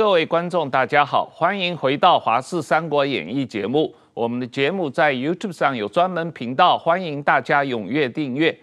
各位观众，大家好，欢迎回到《华视三国演义》节目。我们的节目在 YouTube 上有专门频道，欢迎大家踊跃订阅。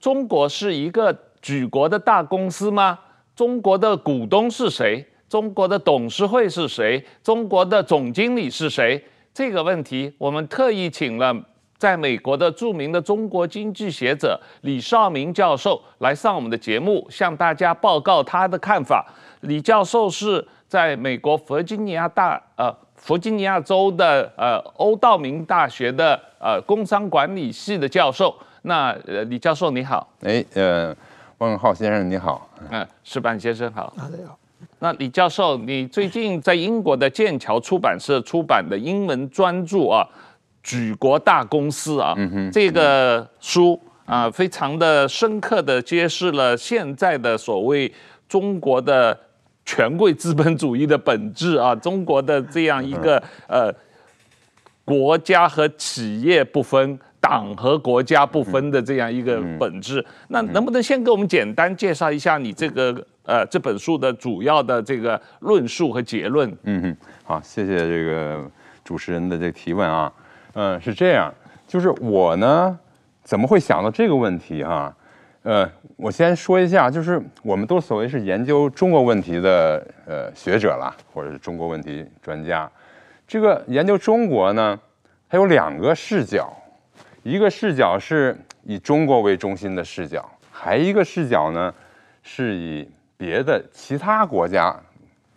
中国是一个举国的大公司吗？中国的股东是谁？中国的董事会是谁？中国的总经理是谁？这个问题，我们特意请了在美国的著名的中国经济学者李少明教授来上我们的节目，向大家报告他的看法。李教授是在美国弗吉尼亚大呃弗吉尼亚州的呃欧道明大学的呃工商管理系的教授。那呃李教授你好，哎呃汪文浩先生你好，嗯石板先生好，大家好。那李教授，你最近在英国的剑桥出版社出版的英文专著啊，《举国大公司》啊，嗯哼，这个书啊，非常的深刻的揭示了现在的所谓中国的权贵资本主义的本质啊，中国的这样一个呃国家和企业不分。党和国家不分的这样一个本质，嗯、那能不能先给我们简单介绍一下你这个呃这本书的主要的这个论述和结论？嗯哼，好，谢谢这个主持人的这个提问啊，嗯，是这样，就是我呢怎么会想到这个问题哈、啊？呃，我先说一下，就是我们都所谓是研究中国问题的呃学者啦，或者是中国问题专家，这个研究中国呢，它有两个视角。一个视角是以中国为中心的视角，还一个视角呢，是以别的其他国家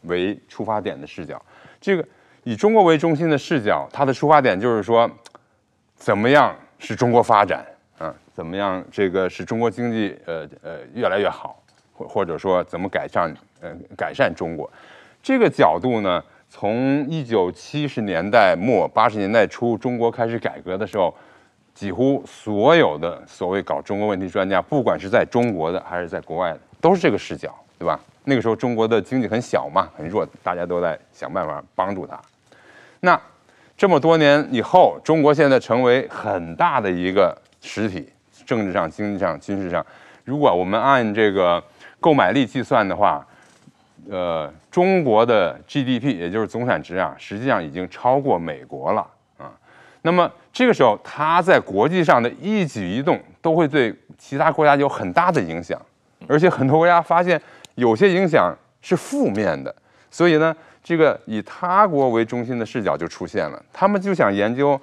为出发点的视角。这个以中国为中心的视角，它的出发点就是说，怎么样使中国发展？怎么样这个使中国经济呃呃越来越好，或或者说怎么改善呃改善中国？这个角度呢，从一九七十年代末八十年代初中国开始改革的时候。几乎所有的所谓搞中国问题专家，不管是在中国的还是在国外的，都是这个视角，对吧？那个时候中国的经济很小嘛，很弱，大家都在想办法帮助他。那这么多年以后，中国现在成为很大的一个实体，政治上、经济上、军事上，如果我们按这个购买力计算的话，呃，中国的 GDP 也就是总产值啊，实际上已经超过美国了啊。那么这个时候，他在国际上的一举一动都会对其他国家有很大的影响，而且很多国家发现有些影响是负面的，所以呢，这个以他国为中心的视角就出现了。他们就想研究，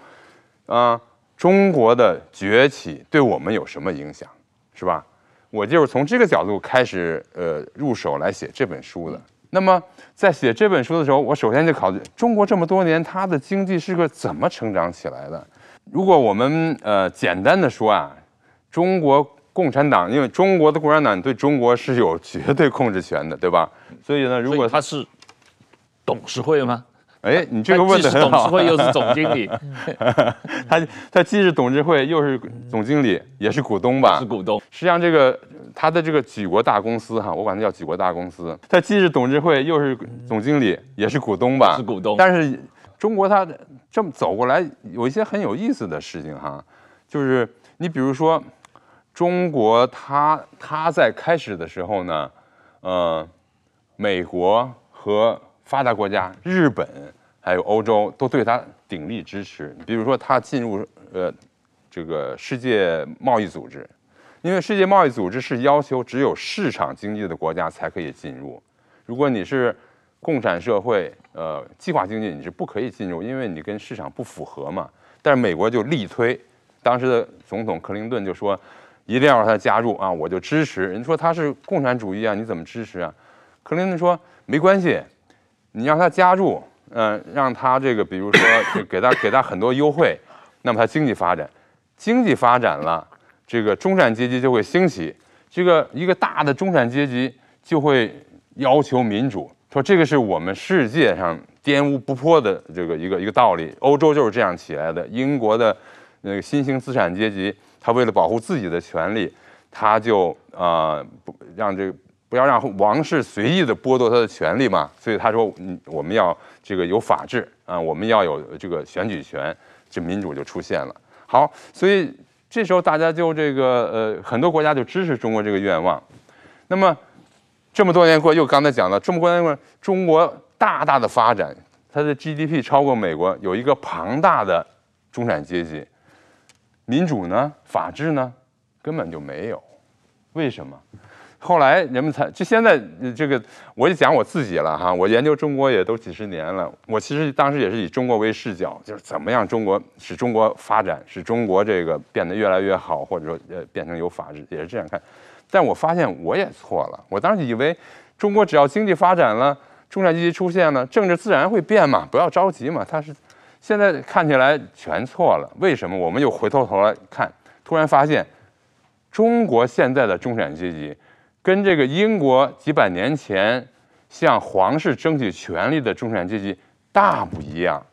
啊，中国的崛起对我们有什么影响，是吧？我就是从这个角度开始，呃，入手来写这本书的。那么，在写这本书的时候，我首先就考虑中国这么多年它的经济是个怎么成长起来的。如果我们呃简单的说啊，中国共产党，因为中国的共产党对中国是有绝对控制权的，对吧？所以呢，如果他是董事会吗？哎，你这个问的很好。董事会又是总经理，他他既是董事会又是总经理，也是股东吧？是股东。实际上，这个他的这个举国大公司哈，我管它叫举国大公司。他既是董事会又是总经理，也是股东吧？是股东。但是中国它这么走过来，有一些很有意思的事情哈，就是你比如说，中国它它在开始的时候呢，呃，美国和发达国家，日本还有欧洲都对他鼎力支持。比如说，他进入呃这个世界贸易组织，因为世界贸易组织是要求只有市场经济的国家才可以进入。如果你是共产社会，呃，计划经济，你是不可以进入，因为你跟市场不符合嘛。但是美国就力推，当时的总统克林顿就说，一定要让他加入啊，我就支持。人说他是共产主义啊，你怎么支持啊？克林顿说没关系。你让他加入，嗯、让他这个，比如说，给他给他很多优惠，那么他经济发展，经济发展了，这个中产阶级就会兴起，这个一个大的中产阶级就会要求民主，说这个是我们世界上颠扑不破的这个一个一个道理。欧洲就是这样起来的，英国的那个新兴资产阶级，他为了保护自己的权利，他就啊不、让这个。不要让王室随意的剥夺他的权利嘛，所以他说，嗯，我们要这个有法治啊，我们要有这个选举权，这民主就出现了。好，所以这时候大家就这个呃，很多国家就支持中国这个愿望。那么这么多年过，又刚才讲了这么多年过，中国大大的发展，它的 GDP 超过美国，有一个庞大的中产阶级。民主呢？法治呢？根本就没有。为什么？后来人们才就现在这个，我就讲我自己了哈。我研究中国也都几十年了，我其实当时也是以中国为视角，就是怎么样中国使中国发展，使中国这个变得越来越好，或者说呃变成有法治，也是这样看。但我发现我也错了。我当时以为中国只要经济发展了，中产阶级出现了，政治自然会变嘛，不要着急嘛。他是现在看起来全错了。为什么？我们又回头头来看，突然发现。中国现在的中产阶级，跟这个英国几百年前向皇室争取权利的中产阶级大不一样。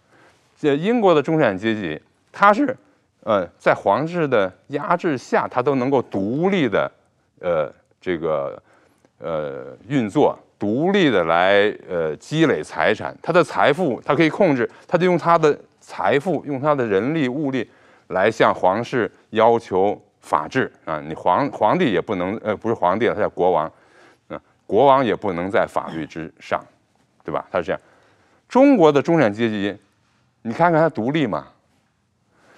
这英国的中产阶级，他是呃在皇室的压制下，他都能够独立的呃这个呃运作，独立的来呃积累财产，他的财富他可以控制，他就用他的财富，用他的人力物力来向皇室要求。法治啊，你皇皇帝也不能，呃，不是皇帝，他叫国王，啊，国王也不能在法律之上，对吧？他是这样。中国的中产阶级，你看看他独立嘛，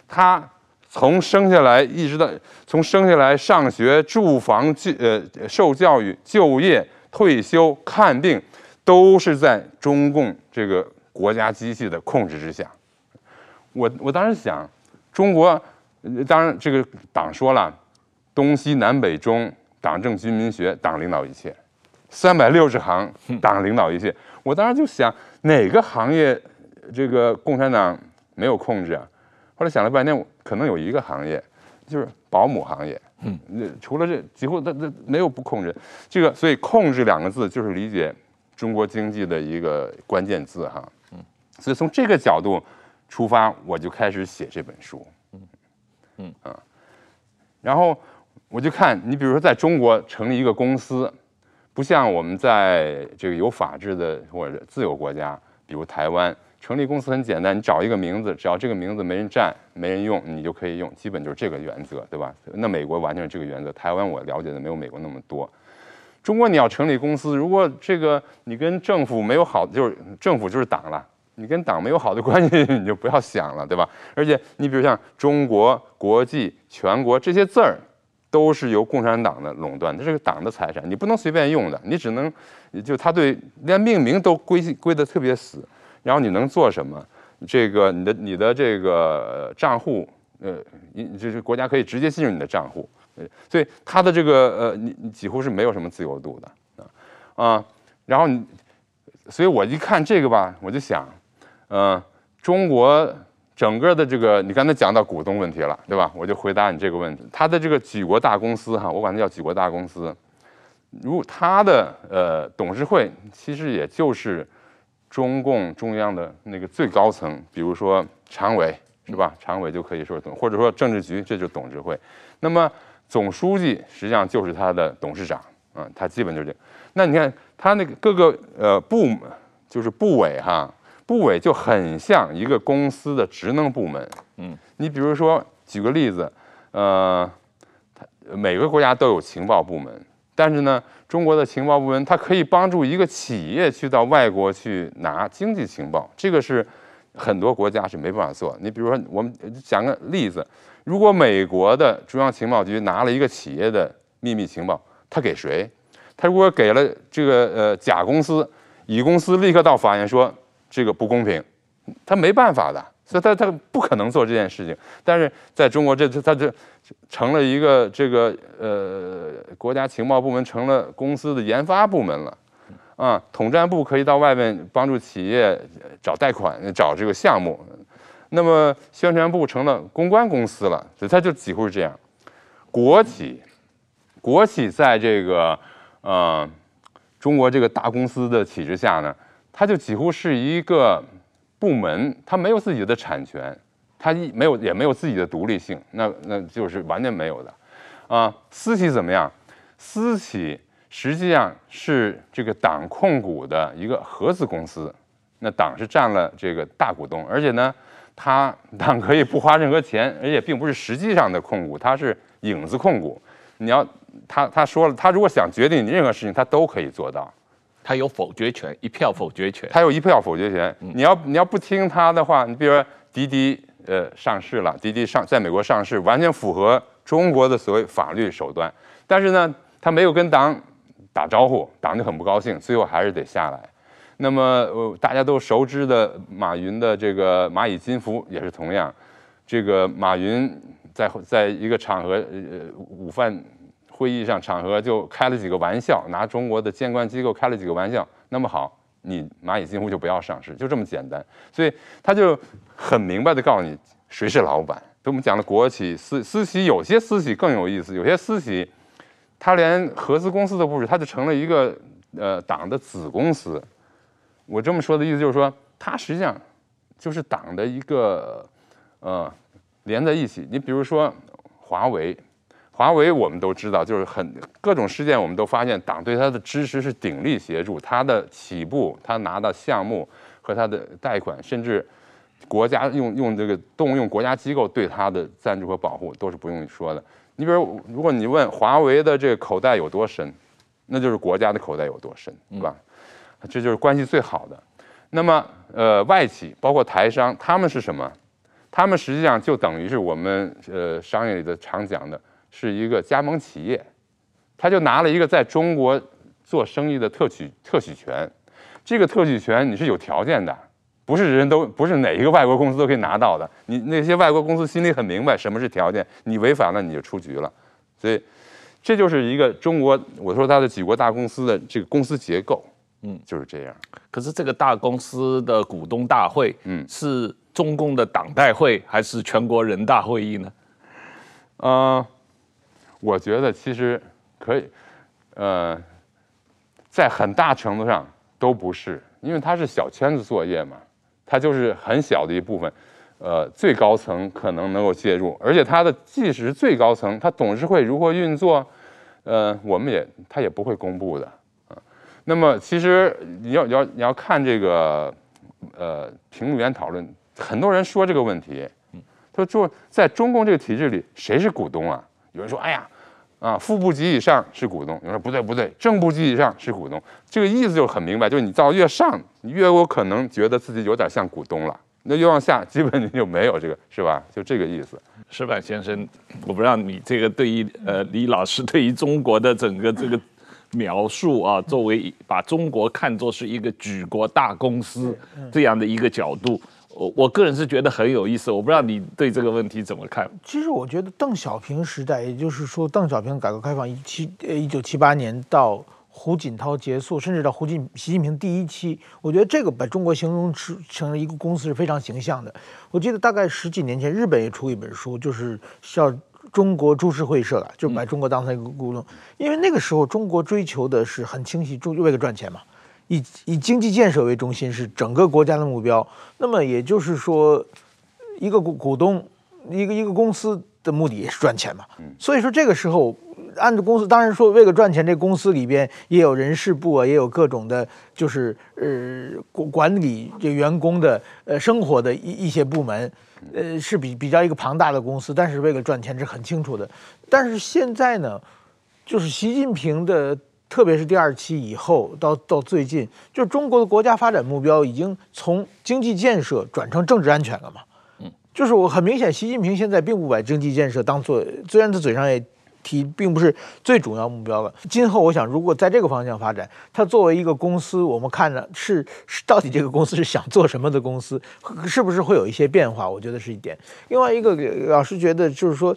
他从生下来一直到从生下来上学、住房、就呃受教育、就业、退休、看病，都是在中共这个国家机器的控制之下。我我当时想，中国。当然，这个党说了，东西南北中，党政军民学，党领导一切，三百六十行，党领导一切。我当时就想，哪个行业这个共产党没有控制啊？后来想了半天，可能有一个行业，就是保姆行业。嗯，除了这，几乎他他没有不控制。这个，所以“控制”两个字就是理解中国经济的一个关键字哈。嗯，所以从这个角度出发，我就开始写这本书。嗯啊，然后我就看你，比如说在中国成立一个公司，不像我们在这个有法治的或者自由国家，比如台湾，成立公司很简单，你找一个名字，只要这个名字没人占、没人用，你就可以用，基本就是这个原则，对吧？那美国完全是这个原则，台湾我了解的没有美国那么多。中国你要成立公司，如果这个你跟政府没有好，就是政府就是党了。你跟党没有好的关系，你就不要想了，对吧？而且你比如像中国、国际、全国这些字儿，都是由共产党的垄断，这是个党的财产，你不能随便用的，你只能，就他对连命名都规规得特别死，然后你能做什么？这个你的你的这个账户，呃，你就是国家可以直接进入你的账户，呃所以他的这个呃，你你几乎是没有什么自由度的啊啊，然后你，所以我一看这个吧，我就想。嗯，中国整个的这个，你刚才讲到股东问题了，对吧？我就回答你这个问题。他的这个举国大公司，哈，我管它叫举国大公司。如他的呃董事会，其实也就是中共中央的那个最高层，比如说常委，是吧？常委就可以说董，或者说政治局，这就是董事会。那么总书记实际上就是他的董事长，嗯，他基本就是这。那你看他那个各个呃部门，就是部委哈。部委就很像一个公司的职能部门，嗯，你比如说举个例子，呃，每个国家都有情报部门，但是呢，中国的情报部门它可以帮助一个企业去到外国去拿经济情报，这个是很多国家是没办法做。你比如说，我们讲个例子，如果美国的中央情报局拿了一个企业的秘密情报，他给谁？他如果给了这个呃甲公司，乙公司立刻到法院说。这个不公平，他没办法的，所以他他不可能做这件事情。但是在中国，这他这成了一个这个呃国家情报部门，成了公司的研发部门了，啊，统战部可以到外面帮助企业找贷款、找这个项目，那么宣传部成了公关公司了，所以他就几乎是这样。国企，国企在这个呃中国这个大公司的体制下呢。它就几乎是一个部门，它没有自己的产权，它一没有也没有自己的独立性，那那就是完全没有的，啊，私企怎么样？私企实际上是这个党控股的一个合资公司，那党是占了这个大股东，而且呢，它党可以不花任何钱，而且并不是实际上的控股，它是影子控股。你要他他说了，他如果想决定任何事情，他都可以做到。他有否决权，一票否决权。他有一票否决权。嗯、你要你要不听他的话，你比如说滴滴呃上市了，滴滴上在美国上市，完全符合中国的所谓法律手段，但是呢，他没有跟党打招呼，党就很不高兴，最后还是得下来。那么呃大家都熟知的马云的这个蚂蚁金服也是同样，这个马云在在一个场合呃午饭。会议上场合就开了几个玩笑，拿中国的监管机构开了几个玩笑。那么好，你蚂蚁金服就不要上市，就这么简单。所以他就很明白地告诉你谁是老板。就我们讲的国企、私私企，有些私企更有意思，有些私企他连合资公司都不是，他就成了一个呃党的子公司。我这么说的意思就是说，他实际上就是党的一个呃连在一起。你比如说华为。华为我们都知道，就是很各种事件，我们都发现党对他的支持是鼎力协助，他的起步，他拿到项目和他的贷款，甚至国家用用这个动用国家机构对他的赞助和保护，都是不用说的。你比如，如果你问华为的这个口袋有多深，那就是国家的口袋有多深，对吧？这就是关系最好的。那么，呃，外企包括台商，他们是什么？他们实际上就等于是我们呃商业里的常讲的。是一个加盟企业，他就拿了一个在中国做生意的特许特许权，这个特许权你是有条件的，不是人都不是哪一个外国公司都可以拿到的。你那些外国公司心里很明白什么是条件，你违反了你就出局了。所以这就是一个中国，我说它的几国大公司的这个公司结构，嗯，就是这样。可是这个大公司的股东大会，嗯，是中共的党代会还是全国人大会议呢？嗯、呃。我觉得其实可以，呃，在很大程度上都不是，因为它是小圈子作业嘛，它就是很小的一部分，呃，最高层可能能够介入，而且它的即使是最高层，它董事会如何运作，呃，我们也它也不会公布的啊。那么其实你要你要你要看这个，呃，评论员讨论，很多人说这个问题，他说在中共这个体制里，谁是股东啊？有人说：“哎呀，啊，副部级以上是股东。”你说：“不对，不对，正部级以上是股东。”这个意思就很明白，就是你到越上，你越有可能觉得自己有点像股东了。那越往下，基本你就没有这个，是吧？就这个意思。石板先生，我不知道你这个对于呃李老师对于中国的整个这个描述啊，作为把中国看作是一个举国大公司这样的一个角度。我我个人是觉得很有意思，我不知道你对这个问题怎么看？其实我觉得邓小平时代，也就是说邓小平改革开放一七呃一九七八年到胡锦涛结束，甚至到胡锦习近平第一期，我觉得这个把中国形容成成一个公司是非常形象的。我记得大概十几年前，日本也出一本书，就是叫《中国株式会社》，就把中国当成一个股东，因为那个时候中国追求的是很清晰，就为了赚钱嘛。以以经济建设为中心是整个国家的目标，那么也就是说，一个股股东，一个一个公司的目的也是赚钱嘛。所以说这个时候，按照公司，当然说为了赚钱，这公司里边也有人事部啊，也有各种的，就是呃管管理这员工的呃生活的一一些部门，呃是比比较一个庞大的公司，但是为了赚钱是很清楚的。但是现在呢，就是习近平的。特别是第二期以后到到最近，就是中国的国家发展目标已经从经济建设转成政治安全了嘛。嗯，就是我很明显，习近平现在并不把经济建设当做，虽然他嘴上也提，并不是最主要目标了。今后我想，如果在这个方向发展，他作为一个公司，我们看着是是到底这个公司是想做什么的公司，是不是会有一些变化？我觉得是一点。另外一个，老师觉得就是说，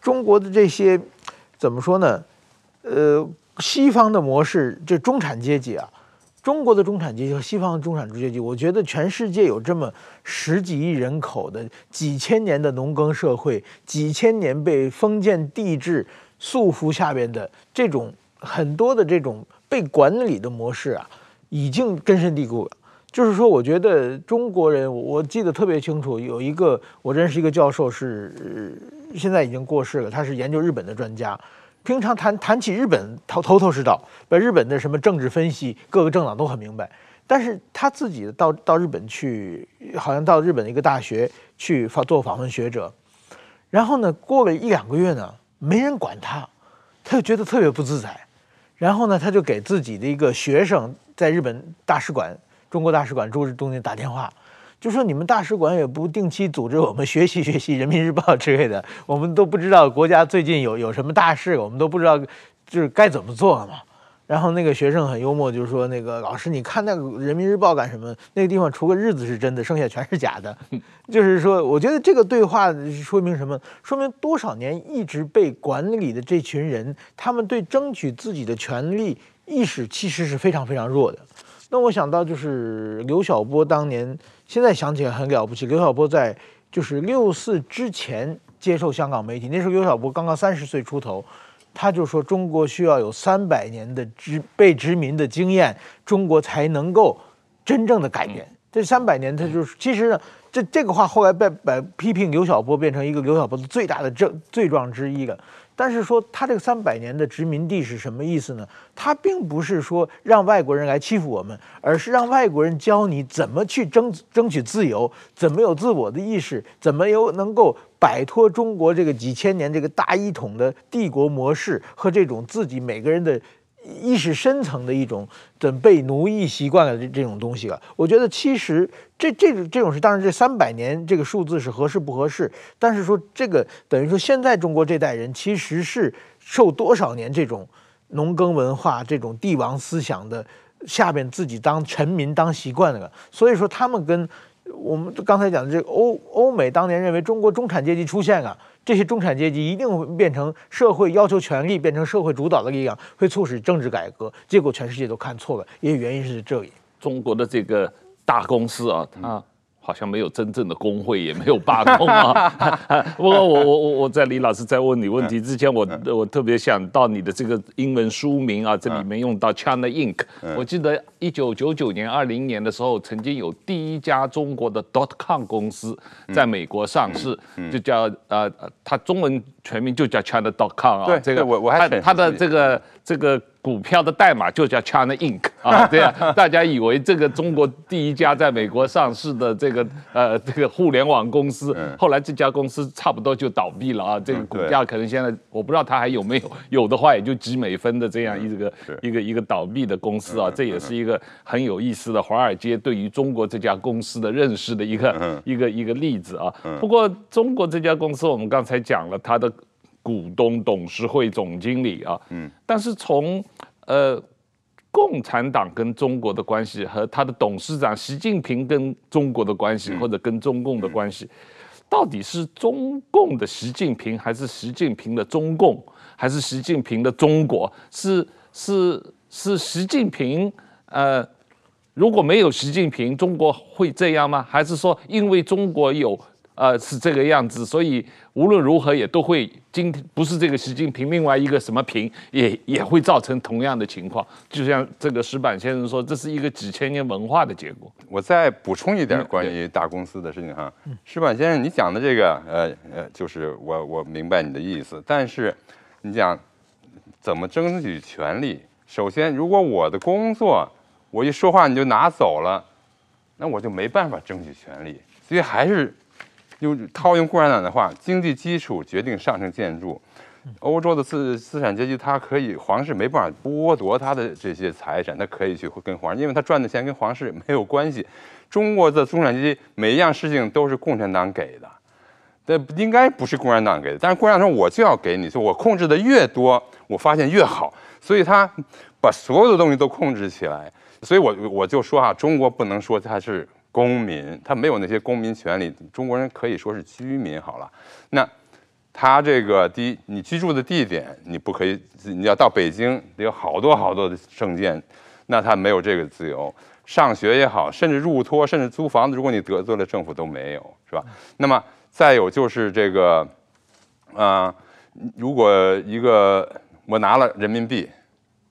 中国的这些怎么说呢？呃。西方的模式，这中产阶级啊，中国的中产阶级和西方的中产阶级，我觉得全世界有这么十几亿人口的几千年的农耕社会，几千年被封建帝制束缚下边的这种很多的这种被管理的模式啊，已经根深蒂固了。就是说，我觉得中国人，我记得特别清楚，有一个我认识一个教授是现在已经过世了，他是研究日本的专家。平常谈谈起日本，头头头是道，把日本的什么政治分析，各个政党都很明白。但是他自己到到日本去，好像到日本的一个大学去访做访问学者，然后呢，过了一两个月呢，没人管他，他就觉得特别不自在。然后呢，他就给自己的一个学生在日本大使馆、中国大使馆驻日东京打电话，就说你们大使馆也不定期组织我们学习学习《人民日报》之类的，我们都不知道国家最近有有什么大事，我们都不知道就是该怎么做嘛。然后那个学生很幽默，就是说那个老师，你看那个《人民日报》干什么？那个地方除个日子是真的，剩下全是假的。就是说，我觉得这个对话说明什么？说明多少年一直被管理的这群人，他们对争取自己的权利意识其实是非常非常弱的。那我想到就是刘晓波当年，现在想起来很了不起。刘晓波在就是六四之前接受香港媒体，那时候刘晓波刚刚三十岁出头。他就说，中国需要有三百年的殖被殖民的经验，中国才能够真正的改变。这三百年，他就是其实呢，这这个话后来被被批评刘晓波变成一个刘晓波的最大的罪罪状之一了。但是说他这个三百年的殖民地是什么意思呢？他并不是说让外国人来欺负我们，而是让外国人教你怎么去争争取自由，怎么有自我的意识，怎么有能够摆脱中国这个几千年这个大一统的帝国模式和这种自己每个人的。意识深层的一种的被奴役习惯了这这种东西了，我觉得其实这这种这种事，当然这三百年这个数字是合适不合适，但是说这个等于说现在中国这代人其实是受多少年这种农耕文化、这种帝王思想的下边自己当臣民当习惯了，所以说他们跟我们刚才讲的这个欧欧美当年认为中国中产阶级出现了。这些中产阶级一定会变成社会要求权力，变成社会主导的力量，会促使政治改革。结果全世界都看错了，也原因是这里。中国的这个大公司啊，它。好像没有真正的工会，也没有罢工啊。不过我我我我在李老师在问你问题之前，我我特别想到你的这个英文书名啊，这里面用到 China Inc。我记得一九九九年、二零年的时候，曾经有第一家中国的 dot com 公司在美国上市，就叫呃，它中文全名就叫 China dot com 啊。对，这个我我还它的这个这个。股票的代码就叫 China Inc. 啊，对啊，大家以为这个中国第一家在美国上市的这个呃 这个互联网公司，后来这家公司差不多就倒闭了啊，这个股价可能现在我不知道它还有没有，有的话也就几美分的这样一个一个一个倒闭的公司啊，这也是一个很有意思的华尔街对于中国这家公司的认识的一个一个一个例子啊。不过中国这家公司我们刚才讲了它的。股东、董事会总经理啊，嗯，但是从呃共产党跟中国的关系和他的董事长习近平跟中国的关系，或者跟中共的关系，到底是中共的习近平，还是习近平的中共，还是习近平的中国？是是是习近平？呃，如果没有习近平，中国会这样吗？还是说因为中国有？呃，是这个样子，所以无论如何也都会今天不是这个习近平，另外一个什么平也也会造成同样的情况。就像这个石板先生说，这是一个几千年文化的结果。我再补充一点关于大公司的事情哈，石板先生，你讲的这个，呃呃，就是我我明白你的意思，但是你讲怎么争取权利？首先，如果我的工作我一说话你就拿走了，那我就没办法争取权利，所以还是。就套用共产党的话，经济基础决定上层建筑。欧洲的资资产阶级，他可以皇室没办法剥夺他的这些财产，他可以去跟皇室，因为他赚的钱跟皇室没有关系。中国的中产阶级每一样事情都是共产党给的，这应该不是共产党给的。但是共产党说我就要给你，就我控制的越多，我发现越好，所以他把所有的东西都控制起来。所以我我就说啊，中国不能说它是。公民他没有那些公民权利，中国人可以说是居民好了。那他这个第一，你居住的地点你不可以，你要到北京得有好多好多的证件，那他没有这个自由。上学也好，甚至入托，甚至租房子，如果你得罪了政府都没有，是吧？那么再有就是这个，啊、呃，如果一个我拿了人民币，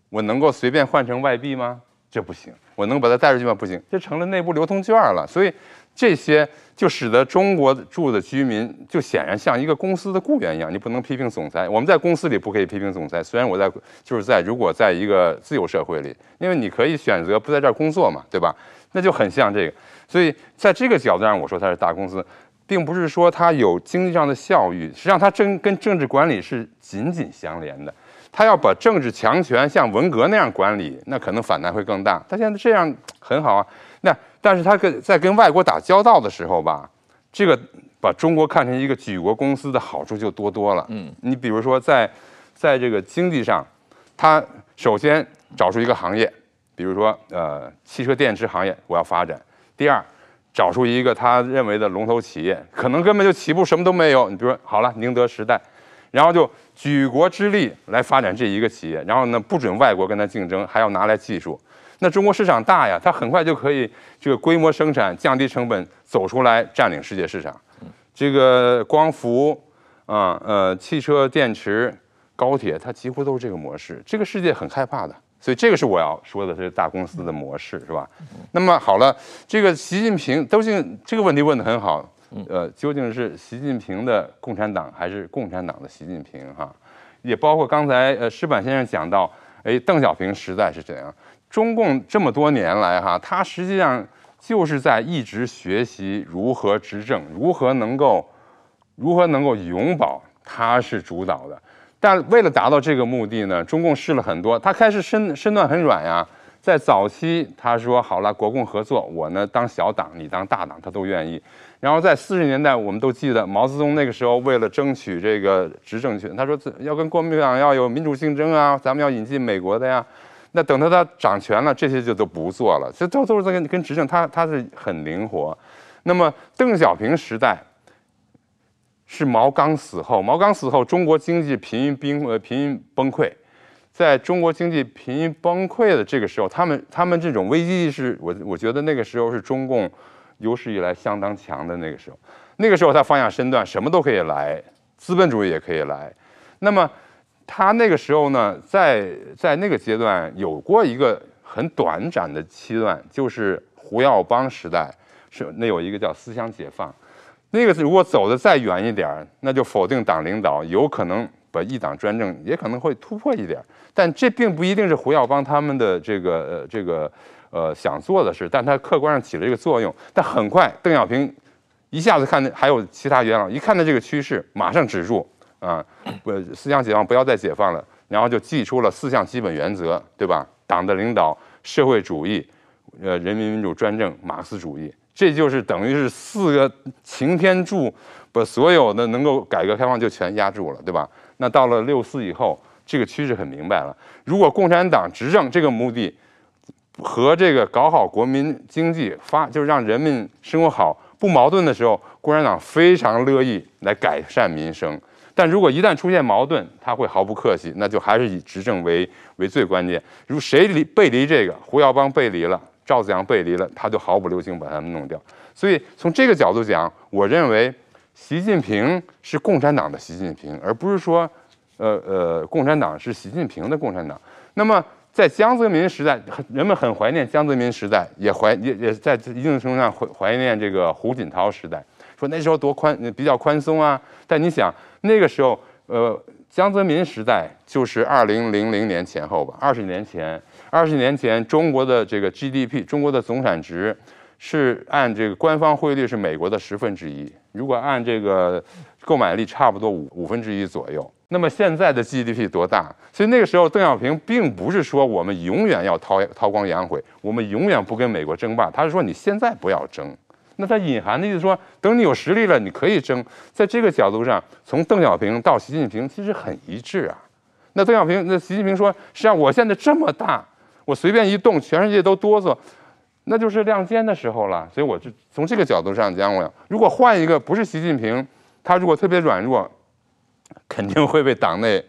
我能够随便换成外币吗？这不行，我能把它带出去吗？不行，这成了内部流通券了。所以这些就使得中国住的居民就显然像一个公司的雇员一样，你不能批评总裁。我们在公司里不可以批评总裁，虽然我在就是在如果在一个自由社会里，因为你可以选择不在这儿工作嘛，对吧？那就很像这个。所以在这个角度上，我说它是大公司，并不是说它有经济上的效益，实际上它政跟政治管理是紧紧相连的。他要把政治强权像文革那样管理，那可能反弹会更大。他现在这样很好啊，那但是他跟在跟外国打交道的时候吧，这个把中国看成一个举国公司的好处就多多了。嗯，你比如说在在这个经济上，他首先找出一个行业，比如说呃汽车电池行业我要发展。第二，找出一个他认为的龙头企业，可能根本就起步什么都没有。你比如说好了，宁德时代。然后就举国之力来发展这一个企业，然后呢，不准外国跟他竞争，还要拿来技术。那中国市场大呀，它很快就可以这个规模生产，降低成本，走出来占领世界市场。这个光伏啊，呃，汽车电池、高铁，它几乎都是这个模式。这个世界很害怕的，所以这个是我要说的，是大公司的模式，是吧？那么好了，这个习近平，都是这个问题问得很好。呃，究竟是习近平的共产党还是共产党的习近平？哈，也包括刚才呃石板先生讲到，哎，邓小平时代是怎样？中共这么多年来哈，他实际上就是在一直学习如何执政，如何能够如何能够永保他是主导的。但为了达到这个目的呢，中共试了很多，他开始身身段很软呀。在早期，他说好了，国共合作，我呢当小党，你当大党，他都愿意。然后在四十年代，我们都记得毛泽东那个时候为了争取这个执政权，他说要跟国民党要有民主竞争啊，咱们要引进美国的呀。那等到他掌权了，这些就都不做了，这都都是在跟跟执政，他他是很灵活。那么邓小平时代是毛刚死后，毛刚死后，中国经济濒临冰呃濒临崩溃。在中国经济濒临崩溃的这个时候，他们他们这种危机意识，我我觉得那个时候是中共有史以来相当强的那个时候。那个时候他放下身段，什么都可以来，资本主义也可以来。那么他那个时候呢，在在那个阶段有过一个很短暂的期段，就是胡耀邦时代，是那有一个叫思想解放。那个如果走得再远一点，那就否定党领导，有可能把一党专政也可能会突破一点。但这并不一定是胡耀邦他们的这个呃这个呃想做的事，但他客观上起了一个作用。但很快，邓小平一下子看见还有其他元老，一看到这个趋势，马上止住啊，不思想解放不要再解放了，然后就祭出了四项基本原则，对吧？党的领导、社会主义、呃人民民主专政、马克思主义，这就是等于是四个擎天柱，把所有的能够改革开放就全压住了，对吧？那到了六四以后。这个趋势很明白了。如果共产党执政这个目的和这个搞好国民经济发，就是让人民生活好不矛盾的时候，共产党非常乐意来改善民生。但如果一旦出现矛盾，他会毫不客气，那就还是以执政为为最关键。如谁离背离这个，胡耀邦背离了，赵紫阳背离了，他就毫不留情把他们弄掉。所以从这个角度讲，我认为习近平是共产党的习近平，而不是说。呃呃，共产党是习近平的共产党。那么在江泽民时代，人们很怀念江泽民时代，也怀也也在一定程度上怀怀念这个胡锦涛时代，说那时候多宽比较宽松啊。但你想那个时候，呃，江泽民时代就是二零零零年前后吧，二十年前，二十年前中国的这个 GDP，中国的总产值是按这个官方汇率是美国的十分之一，如果按这个购买力，差不多五五分之一左右。那么现在的 GDP 多大？所以那个时候，邓小平并不是说我们永远要韬韬光养晦，我们永远不跟美国争霸。他是说你现在不要争。那他隐含的意思说，等你有实力了，你可以争。在这个角度上，从邓小平到习近平其实很一致啊。那邓小平，那习近平说，实际上我现在这么大，我随便一动，全世界都哆嗦，那就是亮剑的时候了。所以我就从这个角度上讲，我如果换一个不是习近平，他如果特别软弱。肯定会被党内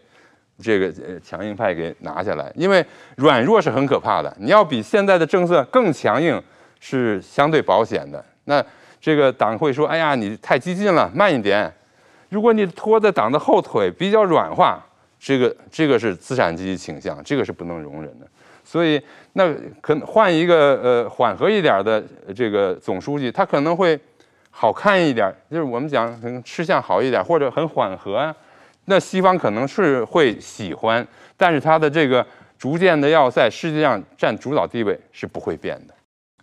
这个强硬派给拿下来，因为软弱是很可怕的。你要比现在的政策更强硬，是相对保险的。那这个党会说：“哎呀，你太激进了，慢一点。”如果你拖在党的后腿，比较软化，这个这个是资产阶级倾向，这个是不能容忍的。所以，那可换一个呃缓和一点的这个总书记，他可能会好看一点，就是我们讲吃相好一点，或者很缓和啊。那西方可能是会喜欢，但是它的这个逐渐的要在世界上占主导地位是不会变的。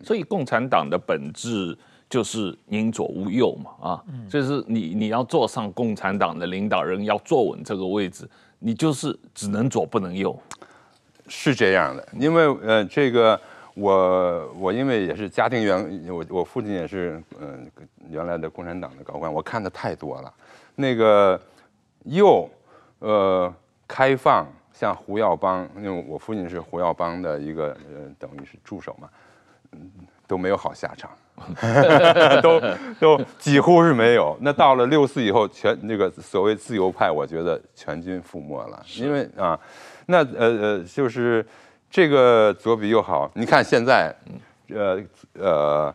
所以共产党的本质就是宁左勿右嘛，啊，就是你你要坐上共产党的领导人，要坐稳这个位置，你就是只能左不能右，是这样的，因为呃这个。我我因为也是家庭原，我我父亲也是嗯、呃、原来的共产党的高官，我看的太多了。那个右呃开放，像胡耀邦，因为我父亲是胡耀邦的一个呃等于是助手嘛，嗯 都没有好下场，都都几乎是没有。那到了六四以后，全那个所谓自由派，我觉得全军覆没了，因为啊，那呃呃就是。这个左比右好，你看现在，呃呃，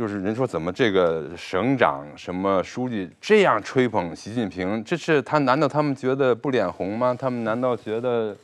就是人说怎么这个省长什么书记这样吹捧习近平，这是他难道他们觉得不脸红吗？他们难道觉得，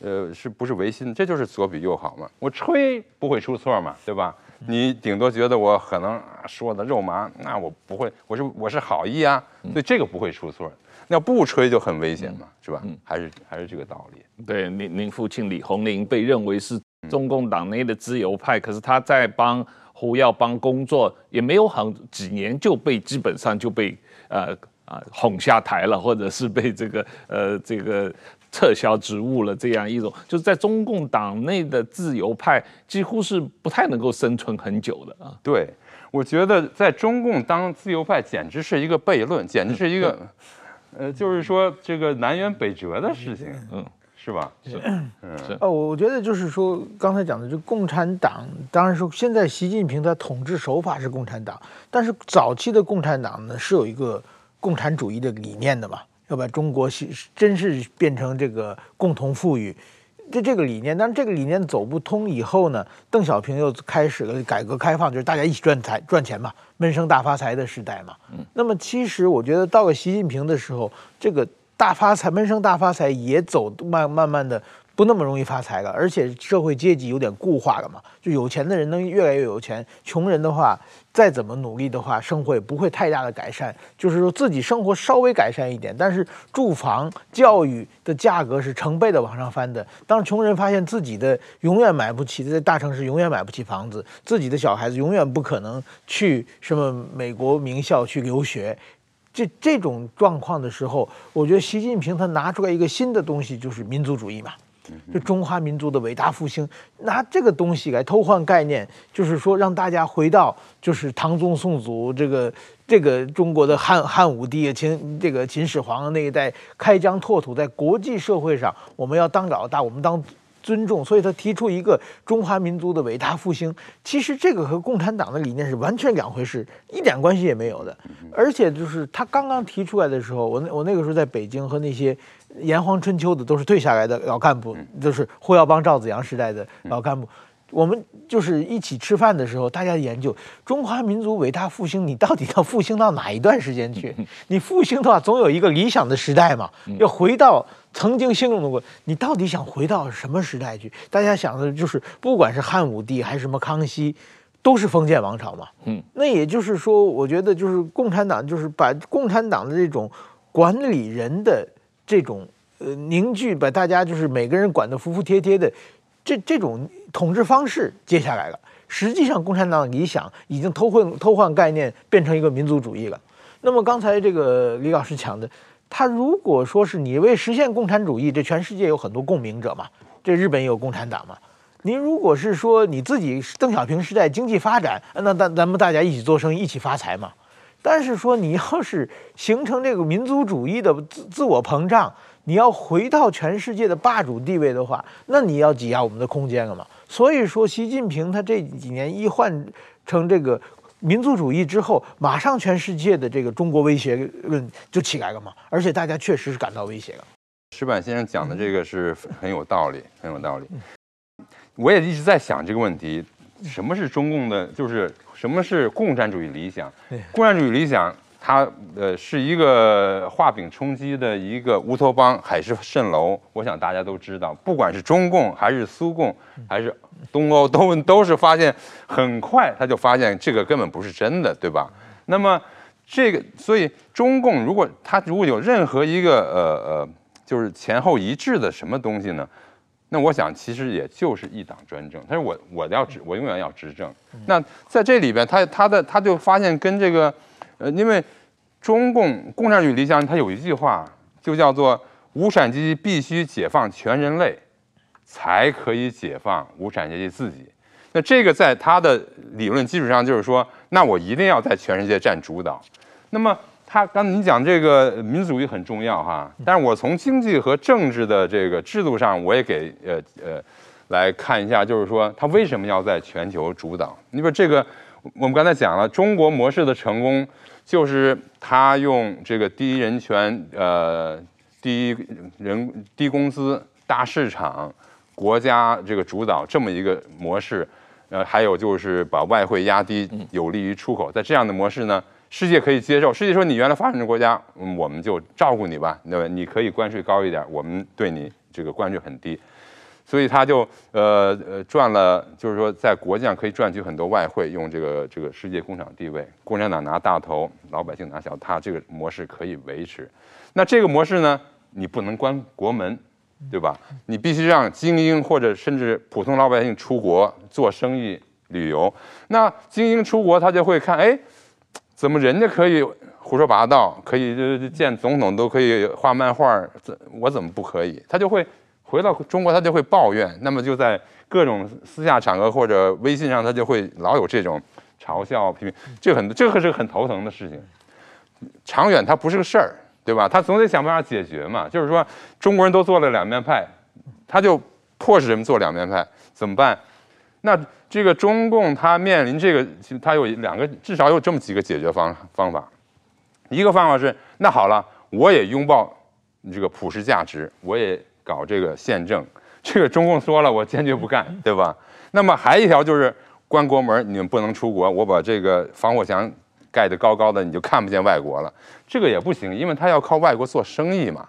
呃，是不是违心？这就是左比右好嘛。我吹不会出错嘛，对吧？你顶多觉得我可能说的肉麻，那我不会，我是我是好意啊，所以这个不会出错。那不吹就很危险嘛，是吧？嗯，还是还是这个道理。对，您您父亲李鸿林被认为是中共党内的自由派，可是他在帮胡耀邦工作，也没有很几年就被基本上就被呃啊哄下台了，或者是被这个呃这个撤销职务了，这样一种就是在中共党内的自由派几乎是不太能够生存很久的啊。对，我觉得在中共当自由派简直是一个悖论，简直是一个。呃，就是说这个南辕北辙的事情，嗯，是吧？是，嗯，是。哦，我觉得就是说，刚才讲的，就共产党，当然说现在习近平他统治手法是共产党，但是早期的共产党呢是有一个共产主义的理念的嘛，要把中国是真是变成这个共同富裕。这这个理念，但是这个理念走不通以后呢，邓小平又开始了改革开放，就是大家一起赚财赚钱嘛，闷声大发财的时代嘛。嗯，那么其实我觉得到了习近平的时候，这个大发财、闷声大发财也走慢慢慢的。不那么容易发财了，而且社会阶级有点固化了嘛，就有钱的人能越来越有钱，穷人的话再怎么努力的话，生活也不会太大的改善。就是说自己生活稍微改善一点，但是住房、教育的价格是成倍的往上翻的。当穷人发现自己的永远买不起，在大城市永远买不起房子，自己的小孩子永远不可能去什么美国名校去留学，这这种状况的时候，我觉得习近平他拿出来一个新的东西，就是民族主义嘛。就中华民族的伟大复兴，拿这个东西来偷换概念，就是说让大家回到就是唐宗宋祖这个这个中国的汉汉武帝秦这个秦始皇那一代开疆拓土，在国际社会上我们要当老大，我们当尊重，所以他提出一个中华民族的伟大复兴。其实这个和共产党的理念是完全两回事，一点关系也没有的。而且就是他刚刚提出来的时候，我那我那个时候在北京和那些。炎黄春秋的都是退下来的老干部，就是胡耀邦、赵子阳时代的老干部。我们就是一起吃饭的时候，大家研究中华民族伟大复兴，你到底要复兴到哪一段时间去？你复兴的话，总有一个理想的时代嘛，要回到曾经兴隆的过。你到底想回到什么时代去？大家想的就是，不管是汉武帝还是什么康熙，都是封建王朝嘛。嗯，那也就是说，我觉得就是共产党就是把共产党的这种管理人的。这种呃凝聚，把大家就是每个人管得服服帖帖的，这这种统治方式接下来了。实际上，共产党的理想已经偷换偷换概念，变成一个民族主义了。那么刚才这个李老师讲的，他如果说是你为实现共产主义，这全世界有很多共鸣者嘛，这日本也有共产党嘛。您如果是说你自己邓小平时代经济发展，那咱咱们大家一起做生意，一起发财嘛。但是说你要是形成这个民族主义的自自我膨胀，你要回到全世界的霸主地位的话，那你要挤压我们的空间了嘛。所以说，习近平他这几年一换成这个民族主义之后，马上全世界的这个中国威胁论就起来了嘛。而且大家确实是感到威胁了。石板先生讲的这个是很有道理，很有道理。我也一直在想这个问题。什么是中共的？就是什么是共产主义理想？共产主义理想，它呃是一个画饼充饥的一个乌托邦，海市蜃楼。我想大家都知道，不管是中共还是苏共还是东欧，都都是发现很快他就发现这个根本不是真的，对吧？那么这个，所以中共如果他如果有任何一个呃呃，就是前后一致的什么东西呢？那我想其实也就是一党专政。他说我我要执我永远要执政。那在这里边，他他的他就发现跟这个，呃，因为中共共产主义理想，它有一句话就叫做无产阶级必须解放全人类，才可以解放无产阶级自己。那这个在他的理论基础上，就是说，那我一定要在全世界占主导。那么他刚才你讲这个民族主义很重要哈，但是我从经济和政治的这个制度上，我也给呃呃来看一下，就是说他为什么要在全球主导？你比如这个，我们刚才讲了，中国模式的成功，就是他用这个低人权、呃低人低工资、大市场、国家这个主导这么一个模式。呃，还有就是把外汇压低，有利于出口。在这样的模式呢，世界可以接受。世界说你原来发展中国家，我们就照顾你吧，对吧？你可以关税高一点，我们对你这个关税很低。所以他就呃呃赚了，就是说在国际上可以赚取很多外汇，用这个这个世界工厂地位，共产党拿大头，老百姓拿小，他这个模式可以维持。那这个模式呢，你不能关国门。对吧？你必须让精英或者甚至普通老百姓出国做生意、旅游。那精英出国，他就会看，哎，怎么人家可以胡说八道，可以见总统都可以画漫画，怎我怎么不可以？他就会回到中国，他就会抱怨。那么就在各种私下场合或者微信上，他就会老有这种嘲笑、批评。这很这可是个很头疼的事情，长远它不是个事儿。对吧？他总得想办法解决嘛。就是说，中国人都做了两面派，他就迫使人们做两面派，怎么办？那这个中共他面临这个，他有两个，至少有这么几个解决方方法。一个方法是，那好了，我也拥抱这个普世价值，我也搞这个宪政。这个中共说了，我坚决不干，对吧？那么还一条就是关国门，你们不能出国，我把这个防火墙。盖得高高的，你就看不见外国了。这个也不行，因为他要靠外国做生意嘛。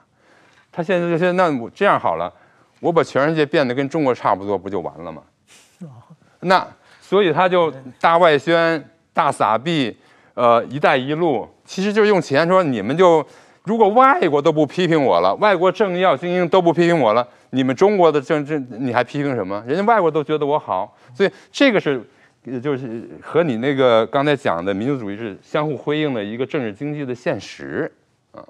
他现在就说，那我这样好了，我把全世界变得跟中国差不多，不就完了吗？那所以他就大外宣、大撒币，呃，一带一路，其实就是用钱说，你们就如果外国都不批评我了，外国政要精英都不批评我了，你们中国的政治你还批评什么？人家外国都觉得我好，所以这个是。就是和你那个刚才讲的民族主义是相互辉映的一个政治经济的现实啊，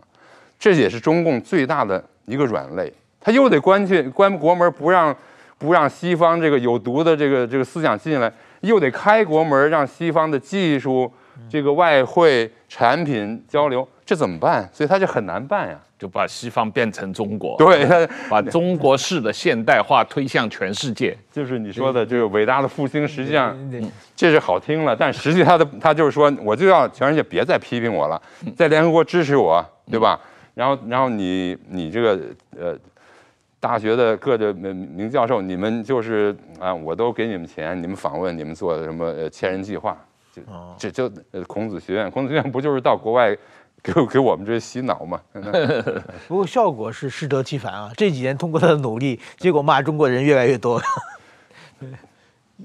这也是中共最大的一个软肋，他又得关去关国门，不让不让西方这个有毒的这个这个思想进来，又得开国门，让西方的技术、这个外汇、产品交流，这怎么办？所以他就很难办呀。就把西方变成中国，对，把中国式的现代化推向全世界，就是你说的这个伟大的复兴。实际上，这是好听了，但实际他的他就是说，我就要全世界别再批评我了，在联合国支持我，对吧？然后，然后你你这个呃大学的各个名教授，你们就是啊，我都给你们钱，你们访问，你们做什么呃千人计划，就这就呃孔子学院，孔子学院不就是到国外？给给我们这些洗脑嘛？不过效果是适得其反啊！这几年通过他的努力，结果骂中国人越来越多。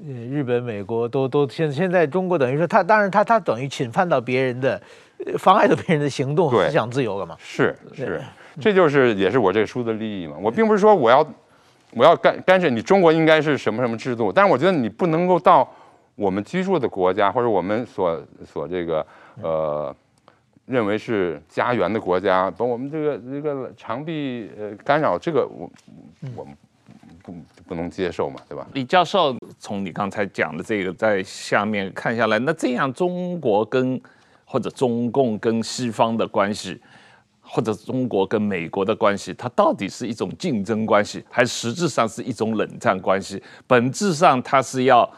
日本、美国都都现现在中国等于说他，当然他他等于侵犯到别人的，妨碍到别人的行动和思想自由了嘛？是是，这就是也是我这个书的利益嘛。我并不是说我要我要干干涉你中国应该是什么什么制度，但是我觉得你不能够到我们居住的国家或者我们所所这个呃。认为是家园的国家，把我们这个这个长臂呃干扰，这个我我们不不能接受嘛，对吧？李教授，从你刚才讲的这个在下面看下来，那这样中国跟或者中共跟西方的关系，或者中国跟美国的关系，它到底是一种竞争关系，还是实质上是一种冷战关系？本质上它是要。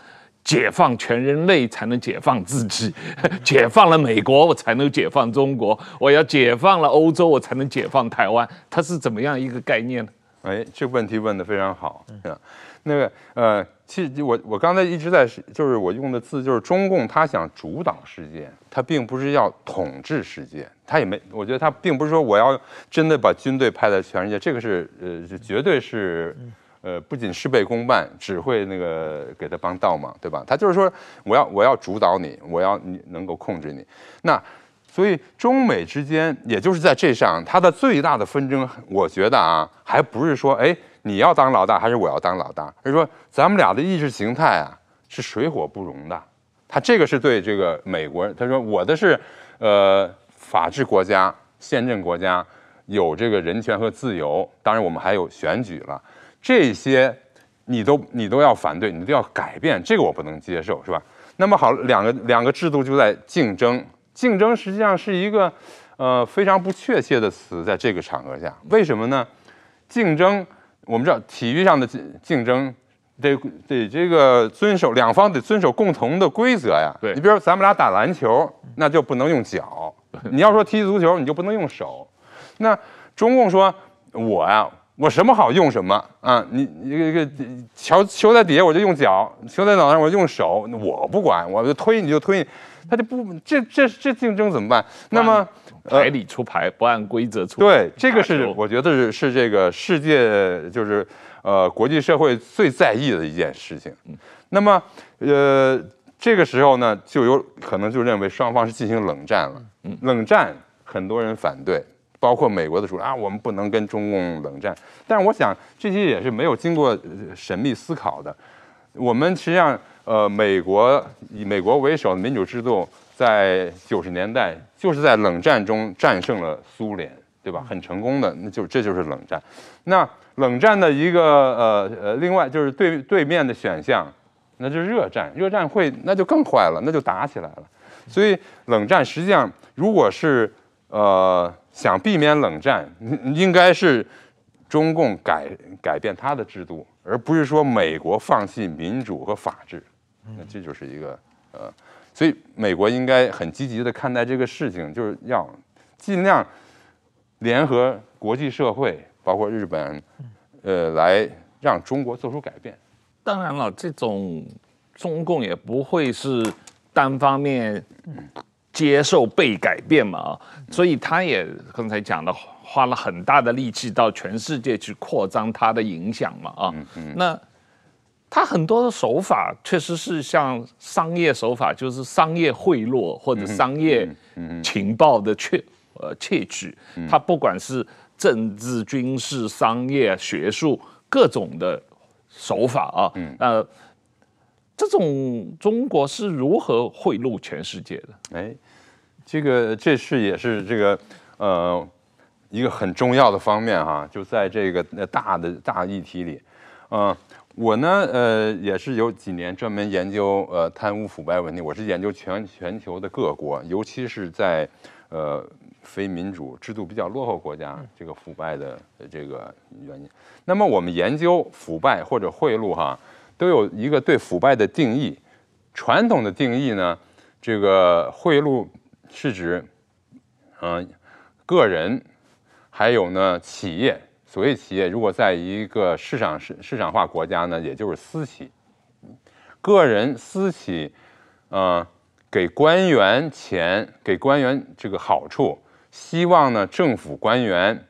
解放全人类才能解放自己，解放了美国我才能解放中国，我要解放了欧洲我才能解放台湾，它是怎么样一个概念呢？哎，这个问题问得非常好。嗯，那个呃，其实我我刚才一直在就是我用的字就是中共他想主导世界，他并不是要统治世界，他也没，我觉得他并不是说我要真的把军队派在全世界，这个是呃，绝对是。呃，不仅事倍功半，只会那个给他帮倒忙，对吧？他就是说，我要我要主导你，我要你能够控制你。那所以中美之间，也就是在这上，它的最大的纷争，我觉得啊，还不是说，哎，你要当老大还是我要当老大，而是说咱们俩的意识形态啊是水火不容的。他这个是对这个美国人，他说我的是呃法治国家、宪政国家，有这个人权和自由，当然我们还有选举了，这些你都你都要反对，你都要改变，这个我不能接受，是吧？那么好，两个两个制度就在竞争，竞争实际上是一个呃非常不确切的词，在这个场合下，为什么呢？竞争，我们知道体育上的竞竞争。得得这个遵守两方得遵守共同的规则呀。对，你比如说咱们俩打篮球，那就不能用脚；你要说踢足球，你就不能用手。那中共说，我呀，我什么好用什么啊？你你这个球球在底下我就用脚，球在脑袋上我就用手，我不管，我就推你就推你，他就不这这这竞争怎么办？那么牌里出牌，不按规则出牌。对，这个是我觉得是是这个世界就是。呃，国际社会最在意的一件事情，那么，呃，这个时候呢，就有可能就认为双方是进行冷战了。冷战，很多人反对，包括美国的说啊，我们不能跟中共冷战。但是我想，这些也是没有经过缜密思考的。我们实际上，呃，美国以美国为首的民主制度，在九十年代就是在冷战中战胜了苏联，对吧？很成功的，那就这就是冷战。那。冷战的一个呃呃，另外就是对对面的选项，那就是热战。热战会那就更坏了，那就打起来了。所以冷战实际上，如果是呃想避免冷战，应该是中共改改变他的制度，而不是说美国放弃民主和法治。那这就是一个呃，所以美国应该很积极的看待这个事情，就是要尽量联合国际社会。包括日本，呃，来让中国做出改变。当然了，这种中共也不会是单方面接受被改变嘛啊，所以他也刚才讲了，花了很大的力气到全世界去扩张他的影响嘛啊。那他很多的手法确实是像商业手法，就是商业贿赂或者商业情报的窃呃窃取，他不管是。政治、军事、商业、学术各种的手法啊，这种中国是如何贿赂全世界的？哎，这个这是也是这个呃一个很重要的方面哈，就在这个大的大议题里，嗯、呃，我呢呃也是有几年专门研究呃贪污腐败问题，我是研究全全球的各国，尤其是在呃。非民主制度比较落后国家，这个腐败的这个原因。那么我们研究腐败或者贿赂哈，都有一个对腐败的定义。传统的定义呢，这个贿赂是指，嗯，个人，还有呢企业。所谓企业，如果在一个市场市市场化国家呢，也就是私企。个人私企，嗯，给官员钱，给官员这个好处。希望呢，政府官员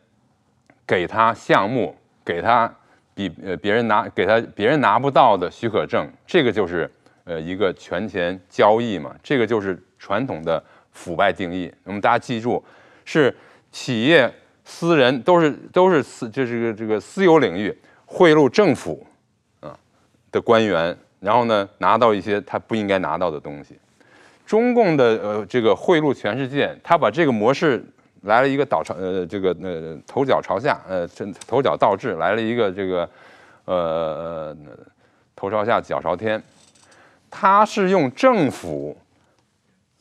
给他项目，给他比呃别人拿给他别人拿不到的许可证，这个就是呃一个权钱交易嘛，这个就是传统的腐败定义。那么大家记住，是企业、私人都是都是私，这是个这个私有领域贿赂政府啊的官员，然后呢拿到一些他不应该拿到的东西。中共的呃这个贿赂全世界，他把这个模式来了一个倒朝呃这个呃头脚朝下呃这头脚倒置来了一个这个呃头朝下脚朝天，他是用政府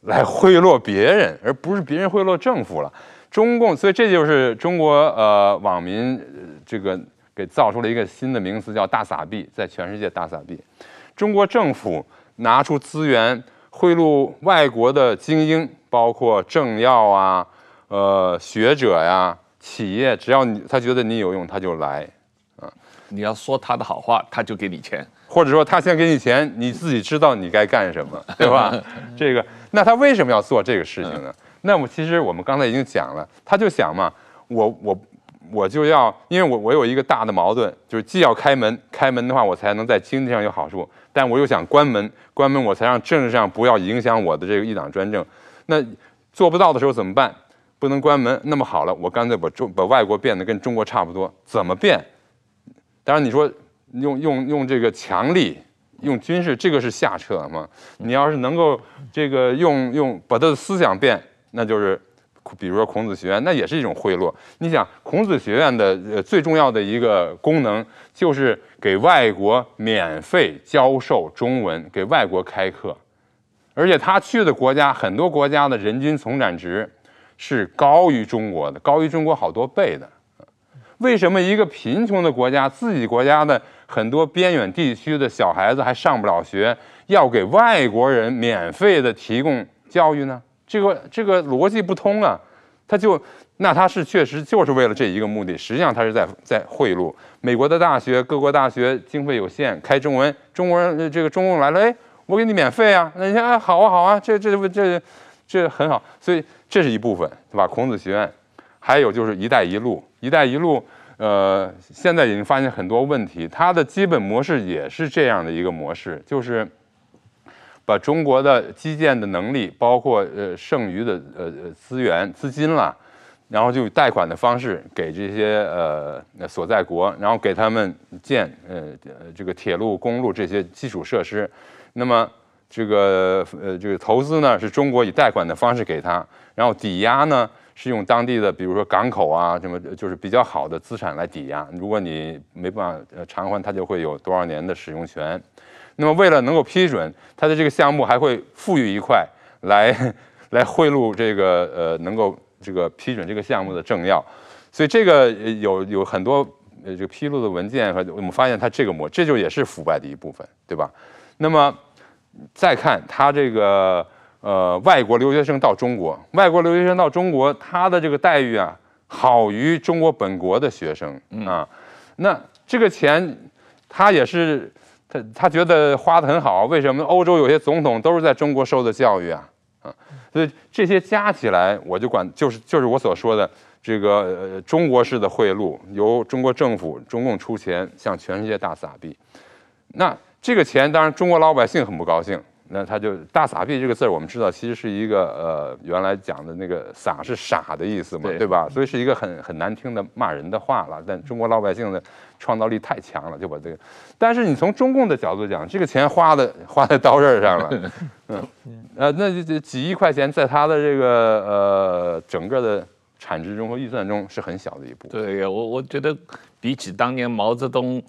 来贿赂别人，而不是别人贿赂政府了。中共所以这就是中国呃网民这个给造出了一个新的名词叫大撒币，在全世界大撒币。中国政府拿出资源。贿赂外国的精英，包括政要啊、呃学者呀、企业，只要你他觉得你有用，他就来，啊，你要说他的好话，他就给你钱，或者说他先给你钱，你自己知道你该干什么，对吧？这个，那他为什么要做这个事情呢？那么其实我们刚才已经讲了，他就想嘛，我我。我就要，因为我我有一个大的矛盾，就是既要开门，开门的话我才能在经济上有好处，但我又想关门，关门我才让政治上不要影响我的这个一党专政。那做不到的时候怎么办？不能关门，那么好了，我干脆把中把外国变得跟中国差不多，怎么变？当然你说用用用这个强力。用军事，这个是下策嘛？你要是能够这个用用把他的思想变，那就是，比如说孔子学院，那也是一种贿赂。你想，孔子学院的呃最重要的一个功能，就是给外国免费教授中文，给外国开课，而且他去的国家，很多国家的人均总产值是高于中国的，高于中国好多倍的。为什么一个贫穷的国家，自己国家的很多边远地区的小孩子还上不了学，要给外国人免费的提供教育呢？这个这个逻辑不通啊！他就那他是确实就是为了这一个目的，实际上他是在在贿赂美国的大学，各国大学经费有限，开中文，中国人这个中共来了，哎，我给你免费啊！那你看，哎，好啊好啊，这这这这这很好，所以这是一部分，对吧？孔子学院。还有就是“一带一路”，“一带一路”，呃，现在已经发现很多问题。它的基本模式也是这样的一个模式，就是把中国的基建的能力，包括呃剩余的呃资源、资金了，然后就贷款的方式给这些呃所在国，然后给他们建呃这个铁路、公路这些基础设施。那么这个呃这个投资呢，是中国以贷款的方式给他，然后抵押呢。是用当地的，比如说港口啊，什么就是比较好的资产来抵押。如果你没办法偿还，它就会有多少年的使用权。那么为了能够批准它的这个项目，还会赋予一块来 来贿赂这个呃能够这个批准这个项目的政要。所以这个有有很多呃这个披露的文件和我们发现它这个模，这就也是腐败的一部分，对吧？那么再看他这个。呃，外国留学生到中国，外国留学生到中国，他的这个待遇啊，好于中国本国的学生啊。那这个钱，他也是他他觉得花的很好。为什么？欧洲有些总统都是在中国受的教育啊，啊，所以这些加起来，我就管就是就是我所说的这个呃中国式的贿赂，由中国政府中共出钱向全世界大撒币。那这个钱，当然中国老百姓很不高兴。那他就大撒币这个字儿，我们知道其实是一个呃，原来讲的那个撒是傻的意思嘛，对，对吧？所以是一个很很难听的骂人的话了。但中国老百姓的创造力太强了，就把这个。但是你从中共的角度讲，这个钱花的花在刀刃上了，嗯，呃，那这几亿块钱在他的这个呃整个的产值中和预算中是很小的一步。对呀，我我觉得比起当年毛泽东。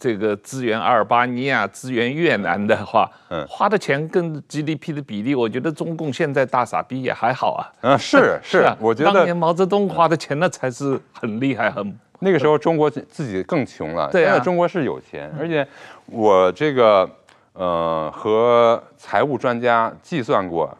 这个支援阿尔巴尼亚、支援越南的话，嗯，花的钱跟 GDP 的比例，我觉得中共现在大傻逼也还好啊。嗯，是 是，啊，我觉得当年毛泽东花的钱那才是很厉害，很那个时候中国自己更穷了。对啊，现在中国是有钱，而且我这个呃和财务专家计算过，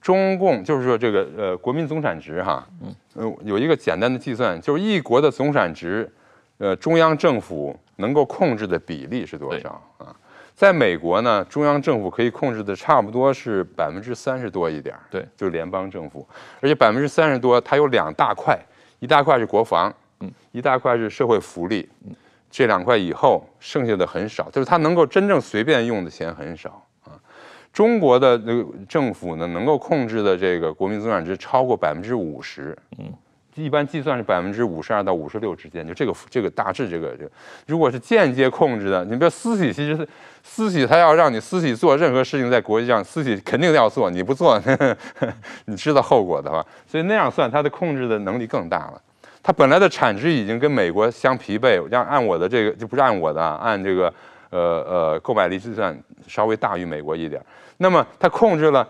中共就是说这个呃国民总产值哈，嗯，呃有一个简单的计算，就是一国的总产值，呃中央政府。能够控制的比例是多少？啊？在美国呢，中央政府可以控制的差不多是百分之三十多一点，对，就是联邦政府，而且百分之三十多，它有两大块，一大块是国防，嗯，一大块是社会福利，嗯，这两块以后剩下的很少，就是它能够真正随便用的钱很少啊。中国的那个政府呢，能够控制的这个国民总产值超过百分之五十，嗯。一般计算是百分之五十二到五十六之间，就这个这个大致这个这个，如果是间接控制的，你比如私企，其实是私企，他要让你私企做任何事情，在国际上私企肯定要做，你不做，呵 呵你知道后果的话，所以那样算，它的控制的能力更大了。它本来的产值已经跟美国相匹配，让按我的这个就不是按我的，按这个呃呃购买力计算稍微大于美国一点，那么它控制了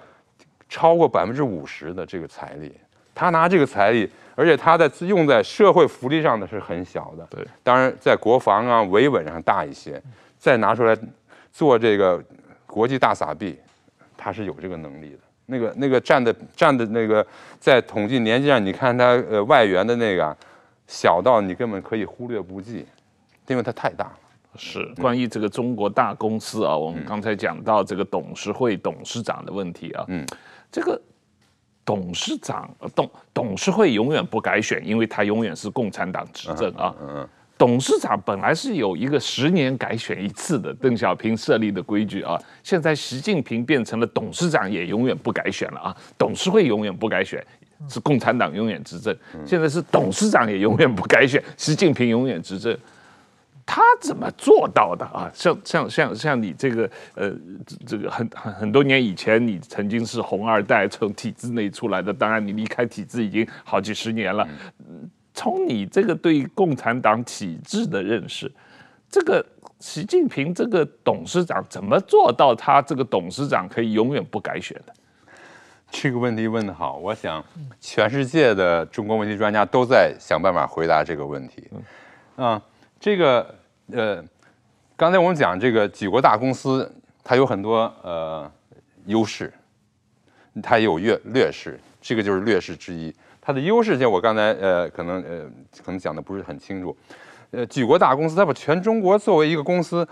超过百分之五十的这个财力，他拿这个财力。而且他在用在社会福利上的是很小的，对，当然在国防啊、维稳上大一些，再拿出来做这个国际大撒币，他是有这个能力的。那个那个占的占的那个在统计年纪上，你看他呃外援的那个小到你根本可以忽略不计，因为它太大了。是关于这个中国大公司啊，我们刚才讲到这个董事会董事长的问题啊，嗯，这个。董事长董董事会永远不改选，因为他永远是共产党执政啊。董事长本来是有一个十年改选一次的邓小平设立的规矩啊。现在习近平变成了董事长也永远不改选了啊。董事会永远不改选，是共产党永远执政。现在是董事长也永远不改选，习近平永远执政。他怎么做到的啊？像像像像你这个呃，这个很很很多年以前，你曾经是红二代，从体制内出来的。当然，你离开体制已经好几十年了。从你这个对共产党体制的认识，这个习近平这个董事长怎么做到他这个董事长可以永远不改选的？这个问题问得好，我想全世界的中国问题专家都在想办法回答这个问题。嗯。这个呃，刚才我们讲这个举国大公司，它有很多呃优势，它也有劣劣势，这个就是劣势之一。它的优势，就我刚才呃可能呃可能讲的不是很清楚。呃，举国大公司，它把全中国作为一个公司，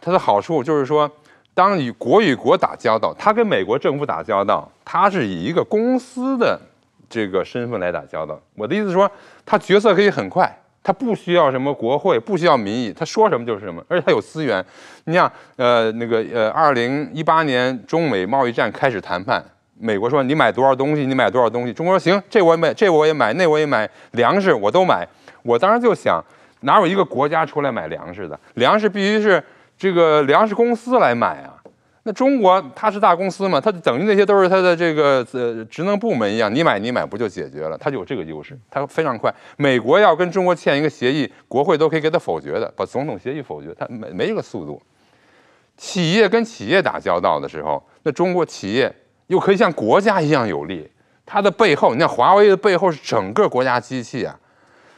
它的好处就是说，当与国与国打交道，它跟美国政府打交道，它是以一个公司的这个身份来打交道。我的意思是说，它决策可以很快。他不需要什么国会，不需要民意，他说什么就是什么，而且他有资源。你像，呃，那个，呃，二零一八年中美贸易战开始谈判，美国说你买多少东西，你买多少东西，中国说行，这我买，这我也买，那我也买，粮食我都买。我当时就想，哪有一个国家出来买粮食的？粮食必须是这个粮食公司来买啊。那中国它是大公司嘛，它等于那些都是它的这个呃职能部门一样，你买你买不就解决了？它就有这个优势，它非常快。美国要跟中国签一个协议，国会都可以给它否决的，把总统协议否决，它没没这个速度。企业跟企业打交道的时候，那中国企业又可以像国家一样有力，它的背后，你看华为的背后是整个国家机器啊，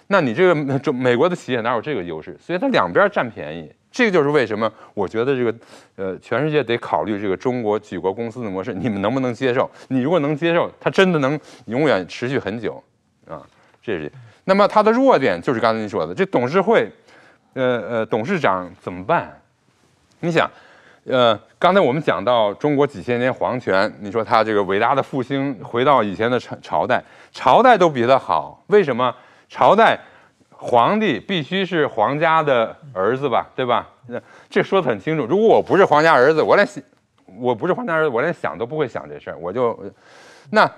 那你这个中美国的企业哪有这个优势？所以它两边占便宜。这个就是为什么我觉得这个，呃，全世界得考虑这个中国举国公司的模式，你们能不能接受？你如果能接受，它真的能永远持续很久，啊，这是。那么它的弱点就是刚才你说的，这董事会，呃呃，董事长怎么办？你想，呃，刚才我们讲到中国几千年皇权，你说他这个伟大的复兴，回到以前的朝朝代，朝代都比他好，为什么？朝代。皇帝必须是皇家的儿子吧，对吧？那这说得很清楚。如果我不是皇家儿子，我连想，我不是皇家儿子，我连想都不会想这事儿。我就，那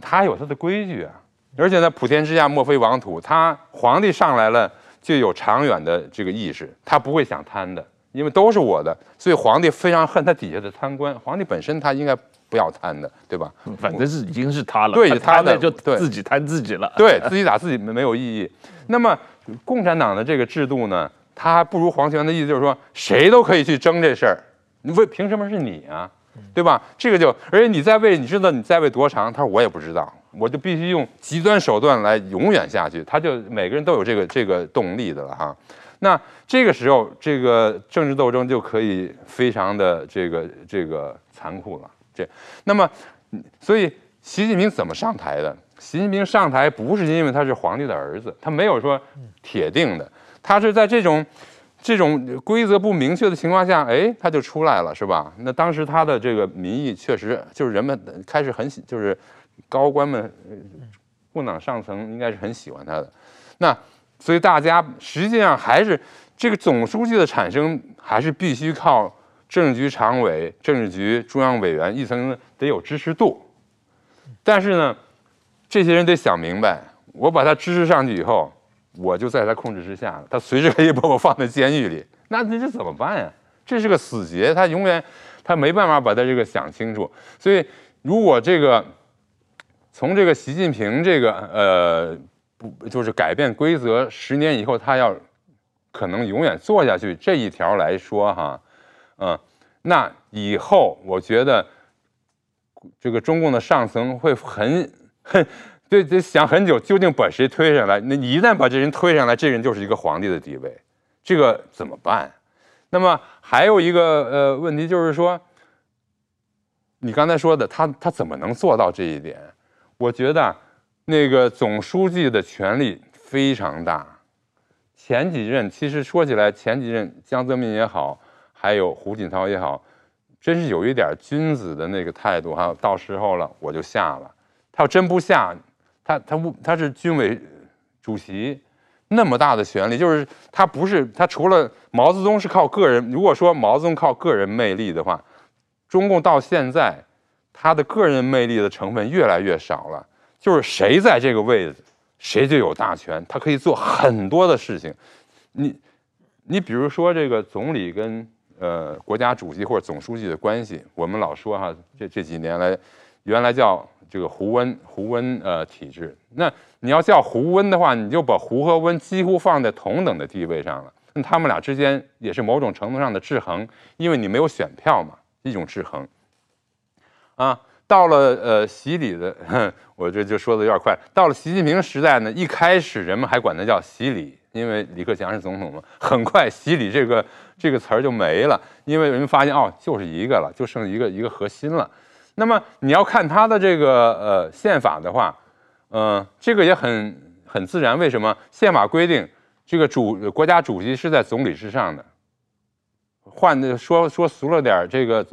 他有他的规矩啊。而且呢，普天之下莫非王土，他皇帝上来了就有长远的这个意识，他不会想贪的，因为都是我的。所以皇帝非常恨他底下的贪官。皇帝本身他应该。不要贪的，对吧？反正是已经是他了，对，他的就自己贪自己了，对，自己打自己没没有意义。那么共产党的这个制度呢，他还不如皇权的意思就是说，谁都可以去争这事儿，你为凭什么是你啊？对吧？这个就而且你在位，你知道你在位多长？他说我也不知道，我就必须用极端手段来永远下去。他就每个人都有这个这个动力的了哈。那这个时候，这个政治斗争就可以非常的这个这个残酷了。这，那么，所以习近平怎么上台的？习近平上台不是因为他是皇帝的儿子，他没有说铁定的，他是在这种这种规则不明确的情况下，哎，他就出来了，是吧？那当时他的这个民意确实就是人们开始很喜，就是高官们，共党上层应该是很喜欢他的。那所以大家实际上还是这个总书记的产生，还是必须靠。政治局常委、政治局中央委员一层得有支持度，但是呢，这些人得想明白，我把他支持上去以后，我就在他控制之下了，他随时可以把我放在监狱里，那这这怎么办呀？这是个死结，他永远他没办法把他这个想清楚。所以，如果这个从这个习近平这个呃不就是改变规则，十年以后他要可能永远做下去这一条来说哈。嗯，那以后我觉得这个中共的上层会很很对，得想很久，究竟把谁推上来？那你一旦把这人推上来，这人就是一个皇帝的地位，这个怎么办？那么还有一个呃问题就是说，你刚才说的他他怎么能做到这一点？我觉得那个总书记的权力非常大，前几任其实说起来，前几任江泽民也好。还有胡锦涛也好，真是有一点君子的那个态度哈。到时候了，我就下了。他要真不下，他他不他是军委主席，那么大的权力，就是他不是他除了毛泽东是靠个人。如果说毛泽东靠个人魅力的话，中共到现在他的个人魅力的成分越来越少了。就是谁在这个位置，谁就有大权，他可以做很多的事情。你。你比如说这个总理跟呃国家主席或者总书记的关系，我们老说哈，这这几年来，原来叫这个胡温胡温呃体制。那你要叫胡温的话，你就把胡和温几乎放在同等的地位上了。那他们俩之间也是某种程度上的制衡，因为你没有选票嘛，一种制衡。啊，到了呃习李的，我这就说的有点快。到了习近平时代呢，一开始人们还管他叫习礼，因为李克强是总统嘛。很快习李这个这个词儿就没了，因为人们发现哦，就是一个了，就剩一个一个核心了。那么你要看他的这个呃宪法的话，嗯、呃，这个也很很自然。为什么宪法规定这个主国家主席是在总理之上的？换的说说俗了点，这个。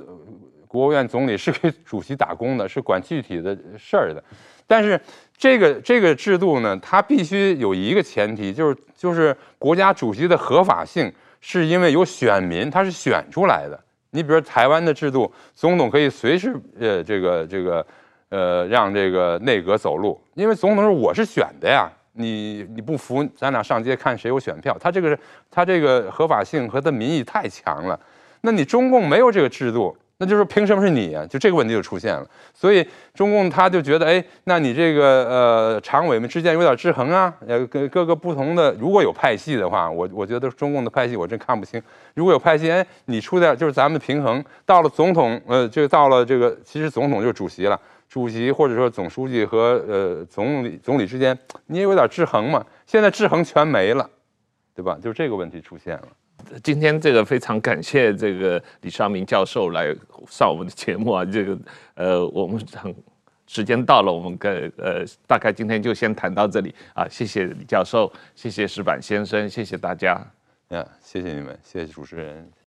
国务院总理是给主席打工的，是管具体的事儿的，但是这个这个制度呢，它必须有一个前提，就是就是国家主席的合法性是因为有选民，他是选出来的。你比如台湾的制度，总统可以随时呃这个这个呃让这个内阁走路，因为总统是我是选的呀，你你不服，咱俩上街看谁有选票。他这个他这个合法性和他民意太强了，那你中共没有这个制度。那就是凭什么是你啊？就这个问题就出现了，所以中共他就觉得，哎，那你这个呃常委们之间有点制衡啊，呃，跟各个不同的如果有派系的话，我我觉得中共的派系我真看不清。如果有派系，哎，你出点就是咱们平衡。到了总统，呃，就到了这个，其实总统就是主席了，主席或者说总书记和呃总理总理之间，你也有点制衡嘛。现在制衡全没了，对吧？就这个问题出现了。今天这个非常感谢这个李尚明教授来上我们的节目啊，这个呃我们很时间到了，我们跟呃大概今天就先谈到这里啊，谢谢李教授，谢谢石板先生，谢谢大家，呀，谢谢你们，谢谢主持人。